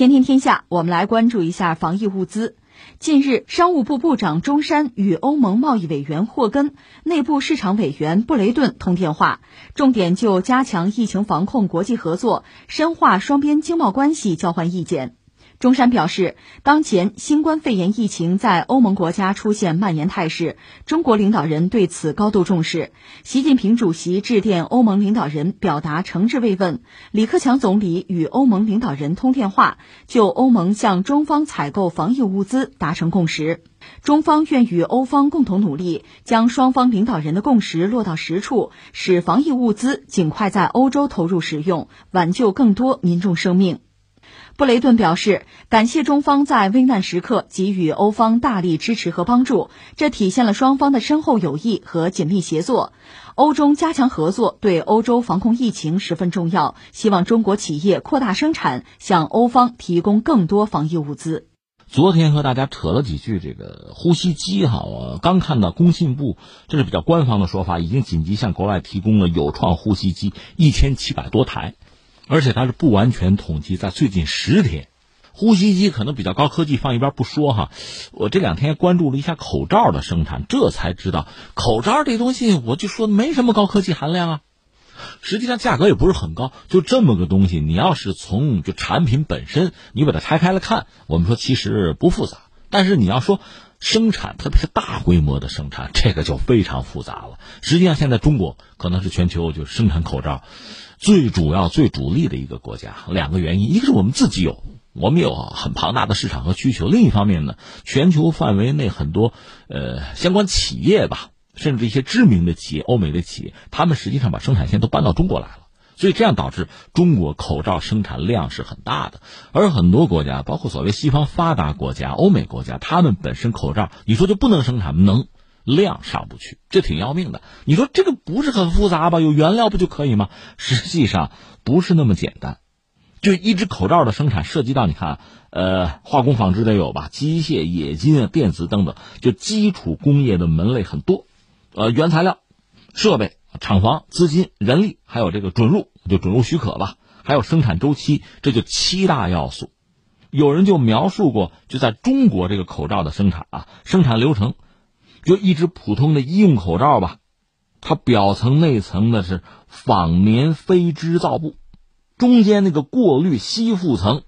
天天天下，我们来关注一下防疫物资。近日，商务部部长钟山与欧盟贸易委员霍根、内部市场委员布雷顿通电话，重点就加强疫情防控国际合作、深化双边经贸关系交换意见。钟山表示，当前新冠肺炎疫情在欧盟国家出现蔓延态势，中国领导人对此高度重视。习近平主席致电欧盟领导人，表达诚挚慰问。李克强总理与欧盟领导人通电话，就欧盟向中方采购防疫物资达成共识。中方愿与欧方共同努力，将双方领导人的共识落到实处，使防疫物资尽快在欧洲投入使用，挽救更多民众生命。布雷顿表示，感谢中方在危难时刻给予欧方大力支持和帮助，这体现了双方的深厚友谊和紧密协作。欧中加强合作对欧洲防控疫情十分重要，希望中国企业扩大生产，向欧方提供更多防疫物资。昨天和大家扯了几句这个呼吸机哈，我刚看到工信部这是比较官方的说法，已经紧急向国外提供了有创呼吸机一千七百多台。而且它是不完全统计，在最近十天，呼吸机可能比较高科技，放一边不说哈。我这两天关注了一下口罩的生产，这才知道口罩这东西，我就说没什么高科技含量啊。实际上价格也不是很高，就这么个东西，你要是从就产品本身，你把它拆开了看，我们说其实不复杂。但是你要说生产，特别是大规模的生产，这个就非常复杂了。实际上现在中国可能是全球就生产口罩。最主要、最主力的一个国家，两个原因：一个是我们自己有，我们有很庞大的市场和需求；另一方面呢，全球范围内很多呃相关企业吧，甚至一些知名的企业、欧美的企业，他们实际上把生产线都搬到中国来了，所以这样导致中国口罩生产量是很大的。而很多国家，包括所谓西方发达国家、欧美国家，他们本身口罩，你说就不能生产？能。量上不去，这挺要命的。你说这个不是很复杂吧？有原料不就可以吗？实际上不是那么简单。就一只口罩的生产，涉及到你看，呃，化工纺织得有吧，机械、冶金、电子等等，就基础工业的门类很多。呃，原材料、设备、厂房、资金、人力，还有这个准入，就准入许可吧，还有生产周期，这就七大要素。有人就描述过，就在中国这个口罩的生产啊，生产流程。就一只普通的医用口罩吧，它表层内层的是仿棉非织造布，中间那个过滤吸附层，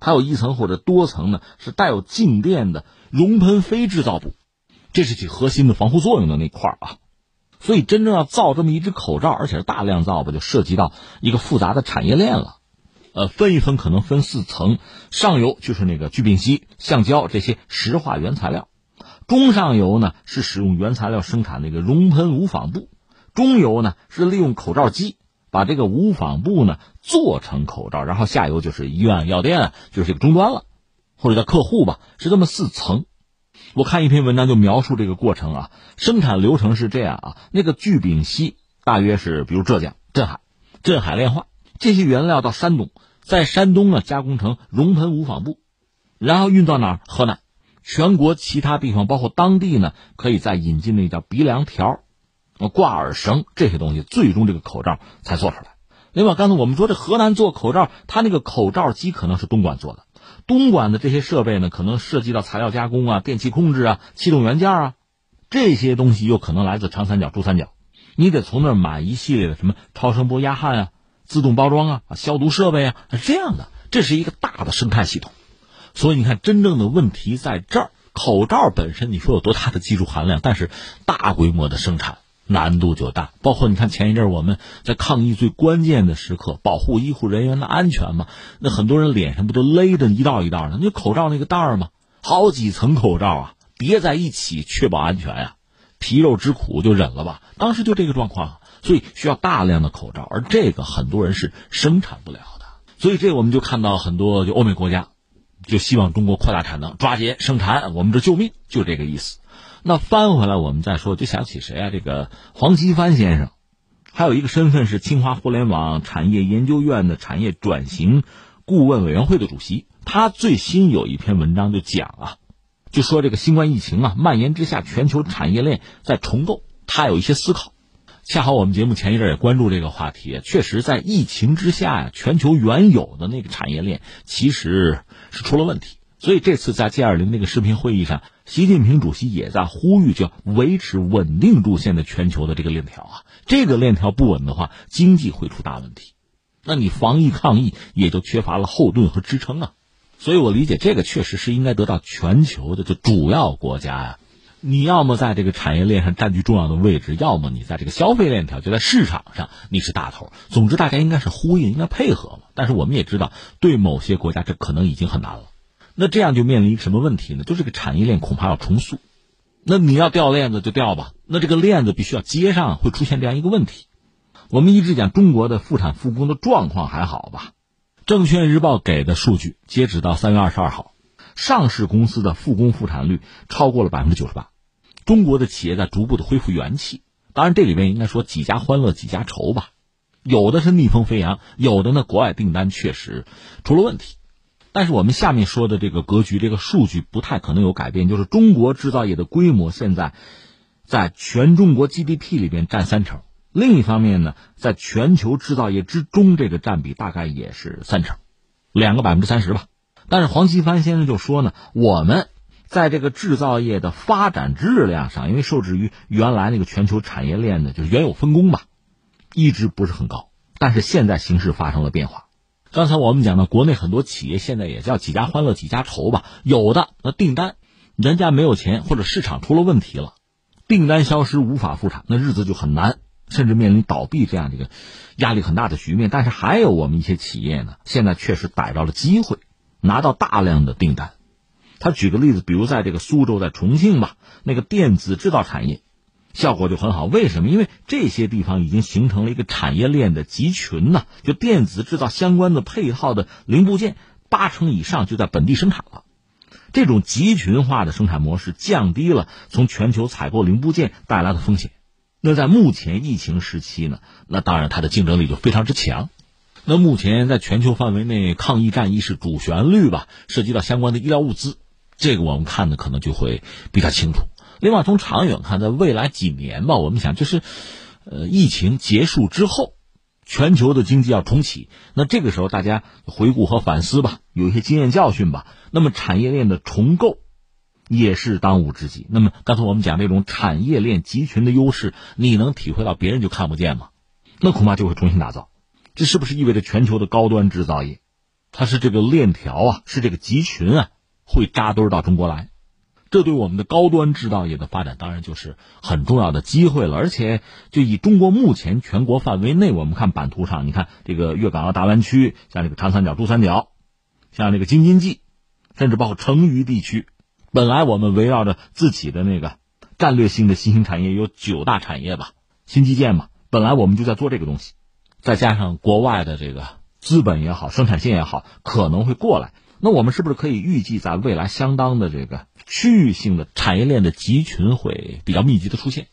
还有一层或者多层呢是带有静电的熔喷非织造布，这是起核心的防护作用的那块啊。所以真正要造这么一只口罩，而且是大量造吧，就涉及到一个复杂的产业链了。呃，分一分可能分四层，上游就是那个聚丙烯、橡胶这些石化原材料。中上游呢是使用原材料生产那个熔喷无纺布，中游呢是利用口罩机把这个无纺布呢做成口罩，然后下游就是医院、药店，就是这个终端了，或者叫客户吧，是这么四层。我看一篇文章就描述这个过程啊，生产流程是这样啊，那个聚丙烯大约是比如浙江镇海，镇海炼化这些原料到山东，在山东呢加工成熔喷无纺布，然后运到哪儿？河南。全国其他地方，包括当地呢，可以再引进那叫鼻梁条、挂耳绳这些东西，最终这个口罩才做出来。另外，刚才我们说这河南做口罩，它那个口罩机可能是东莞做的，东莞的这些设备呢，可能涉及到材料加工啊、电气控制啊、气动元件啊，这些东西又可能来自长三角、珠三角，你得从那儿买一系列的什么超声波压焊啊、自动包装啊、消毒设备啊，是这样的，这是一个大的生态系统。所以你看，真正的问题在这儿。口罩本身，你说有多大的技术含量？但是大规模的生产难度就大。包括你看前一阵我们在抗疫最关键的时刻，保护医护人员的安全嘛，那很多人脸上不都勒着一道一道的？那口罩那个袋儿嘛，好几层口罩啊，叠在一起确保安全呀，皮肉之苦就忍了吧。当时就这个状况，所以需要大量的口罩，而这个很多人是生产不了的。所以这我们就看到很多就欧美国家。就希望中国扩大产能，抓紧生产，我们这救命，就这个意思。那翻回来，我们再说，就想起谁啊？这个黄奇帆先生，还有一个身份是清华互联网产业研究院的产业转型顾问委员会的主席。他最新有一篇文章就讲啊，就说这个新冠疫情啊蔓延之下，全球产业链在重构。他有一些思考，恰好我们节目前一阵也关注这个话题，确实在疫情之下呀，全球原有的那个产业链其实是出了问题。所以这次在 G 二零那个视频会议上，习近平主席也在呼吁，叫维持稳定路线的全球的这个链条啊，这个链条不稳的话，经济会出大问题，那你防疫抗疫也就缺乏了后盾和支撑啊。所以我理解这个确实是应该得到全球的就主要国家呀。你要么在这个产业链上占据重要的位置，要么你在这个消费链条，就在市场上你是大头。总之，大家应该是呼应，应该配合嘛。但是我们也知道，对某些国家这可能已经很难了。那这样就面临一个什么问题呢？就这个产业链恐怕要重塑。那你要掉链子就掉吧，那这个链子必须要接上，会出现这样一个问题。我们一直讲中国的复产复工的状况还好吧？证券日报给的数据，截止到三月二十二号。上市公司的复工复产率超过了百分之九十八，中国的企业在逐步的恢复元气。当然，这里面应该说几家欢乐几家愁吧，有的是逆风飞扬，有的呢国外订单确实出了问题。但是我们下面说的这个格局，这个数据不太可能有改变，就是中国制造业的规模现在在全中国 GDP 里边占三成，另一方面呢，在全球制造业之中，这个占比大概也是三成，两个百分之三十吧。但是黄奇帆先生就说呢，我们在这个制造业的发展质量上，因为受制于原来那个全球产业链的，就是原有分工吧，一直不是很高。但是现在形势发生了变化。刚才我们讲的，国内很多企业现在也叫几家欢乐几家愁吧，有的那订单人家没有钱，或者市场出了问题了，订单消失无法复产，那日子就很难，甚至面临倒闭这样一个压力很大的局面。但是还有我们一些企业呢，现在确实逮着了机会。拿到大量的订单，他举个例子，比如在这个苏州、在重庆吧，那个电子制造产业效果就很好。为什么？因为这些地方已经形成了一个产业链的集群呢，就电子制造相关的配套的零部件，八成以上就在本地生产了。这种集群化的生产模式降低了从全球采购零部件带来的风险。那在目前疫情时期呢，那当然它的竞争力就非常之强。那目前在全球范围内，抗疫战役是主旋律吧？涉及到相关的医疗物资，这个我们看的可能就会比较清楚。另外，从长远看，在未来几年吧，我们想就是，呃，疫情结束之后，全球的经济要重启，那这个时候大家回顾和反思吧，有一些经验教训吧。那么产业链的重构也是当务之急。那么刚才我们讲这种产业链集群的优势，你能体会到别人就看不见吗？那恐怕就会重新打造。这是不是意味着全球的高端制造业，它是这个链条啊，是这个集群啊，会扎堆到中国来？这对我们的高端制造业的发展当然就是很重要的机会了。而且，就以中国目前全国范围内，我们看版图上，你看这个粤港澳大湾区，像这个长三角、珠三角，像这个京津冀，甚至包括成渝地区，本来我们围绕着自己的那个战略性的新兴产业有九大产业吧，新基建嘛，本来我们就在做这个东西。再加上国外的这个资本也好，生产线也好，可能会过来。那我们是不是可以预计，在未来相当的这个区域性的产业链的集群会比较密集的出现？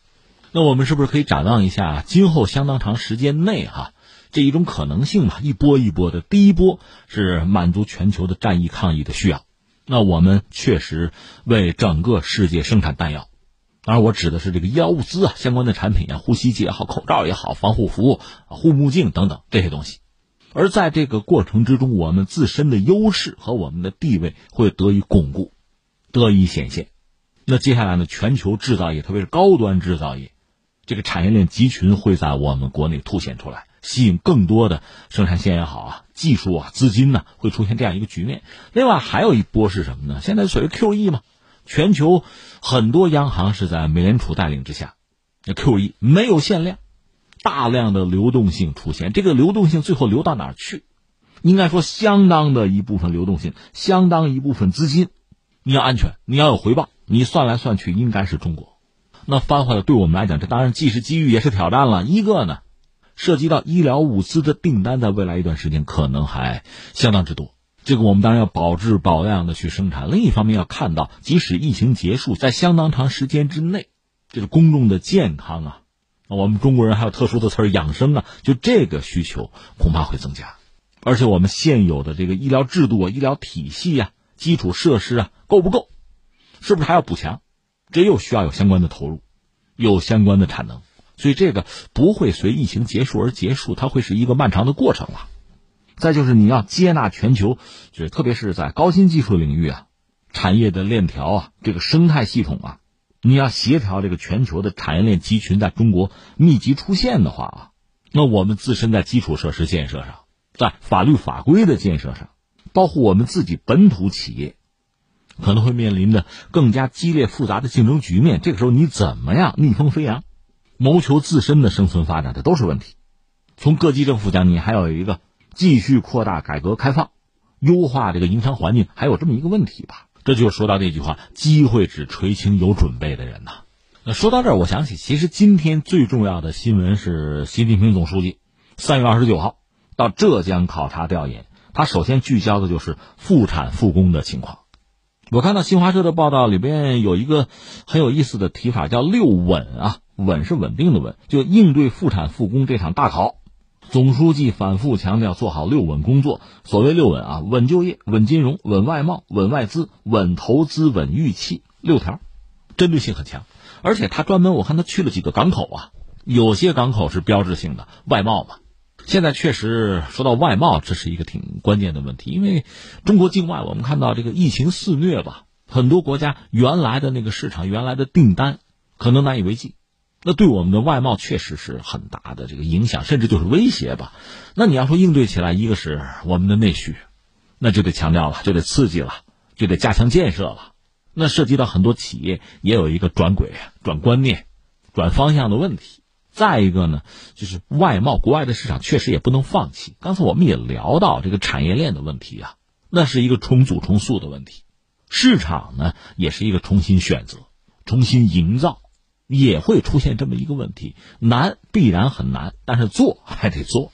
那我们是不是可以展望一下今后相当长时间内哈这一种可能性吧？一波一波的，第一波是满足全球的战役抗疫的需要，那我们确实为整个世界生产弹药。当然，我指的是这个医疗物资啊，相关的产品啊，呼吸机也好，口罩也好，防护服、护目镜等等这些东西。而在这个过程之中，我们自身的优势和我们的地位会得以巩固，得以显现。那接下来呢，全球制造业，特别是高端制造业，这个产业链集群会在我们国内凸显出来，吸引更多的生产线也好啊，技术啊，资金呢，会出现这样一个局面。另外还有一波是什么呢？现在所谓 QE 嘛。全球很多央行是在美联储带领之下，那 QE 没有限量，大量的流动性出现。这个流动性最后流到哪儿去？应该说，相当的一部分流动性，相当一部分资金，你要安全，你要有回报，你算来算去应该是中国。那翻回来对我们来讲，这当然既是机遇也是挑战了。一个呢，涉及到医疗物资的订单，在未来一段时间可能还相当之多。这个我们当然要保质保量的去生产。另一方面要看到，即使疫情结束，在相当长时间之内，这个公众的健康啊，我们中国人还有特殊的词儿养生啊，就这个需求恐怕会增加。而且我们现有的这个医疗制度啊、医疗体系啊、基础设施啊够不够？是不是还要补强？这又需要有相关的投入，有相关的产能。所以这个不会随疫情结束而结束，它会是一个漫长的过程了。再就是你要接纳全球，就是特别是在高新技术领域啊，产业的链条啊，这个生态系统啊，你要协调这个全球的产业链集群在中国密集出现的话啊，那我们自身在基础设施建设上，在法律法规的建设上，包括我们自己本土企业，可能会面临的更加激烈复杂的竞争局面。这个时候你怎么样逆风飞扬，谋求自身的生存发展，这都是问题。从各级政府讲，你还有一个。继续扩大改革开放，优化这个营商环境，还有这么一个问题吧？这就说到那句话：机会只垂青有准备的人呐。那说到这儿，我想起，其实今天最重要的新闻是习近平总书记三月二十九号到浙江考察调研，他首先聚焦的就是复产复工的情况。我看到新华社的报道里边有一个很有意思的提法，叫“六稳”啊，稳是稳定的稳，就应对复产复工这场大考。总书记反复强调做好六稳工作。所谓六稳啊，稳就业、稳金融、稳外贸、稳外资、稳投资、稳预期，六条，针对性很强。而且他专门我看他去了几个港口啊，有些港口是标志性的外贸嘛。现在确实说到外贸，这是一个挺关键的问题，因为中国境外我们看到这个疫情肆虐吧，很多国家原来的那个市场、原来的订单可能难以为继。那对我们的外贸确实是很大的这个影响，甚至就是威胁吧。那你要说应对起来，一个是我们的内需，那就得强调了，就得刺激了，就得加强建设了。那涉及到很多企业也有一个转轨、转观念、转方向的问题。再一个呢，就是外贸国外的市场确实也不能放弃。刚才我们也聊到这个产业链的问题啊，那是一个重组重塑的问题。市场呢，也是一个重新选择、重新营造。也会出现这么一个问题，难必然很难，但是做还得做。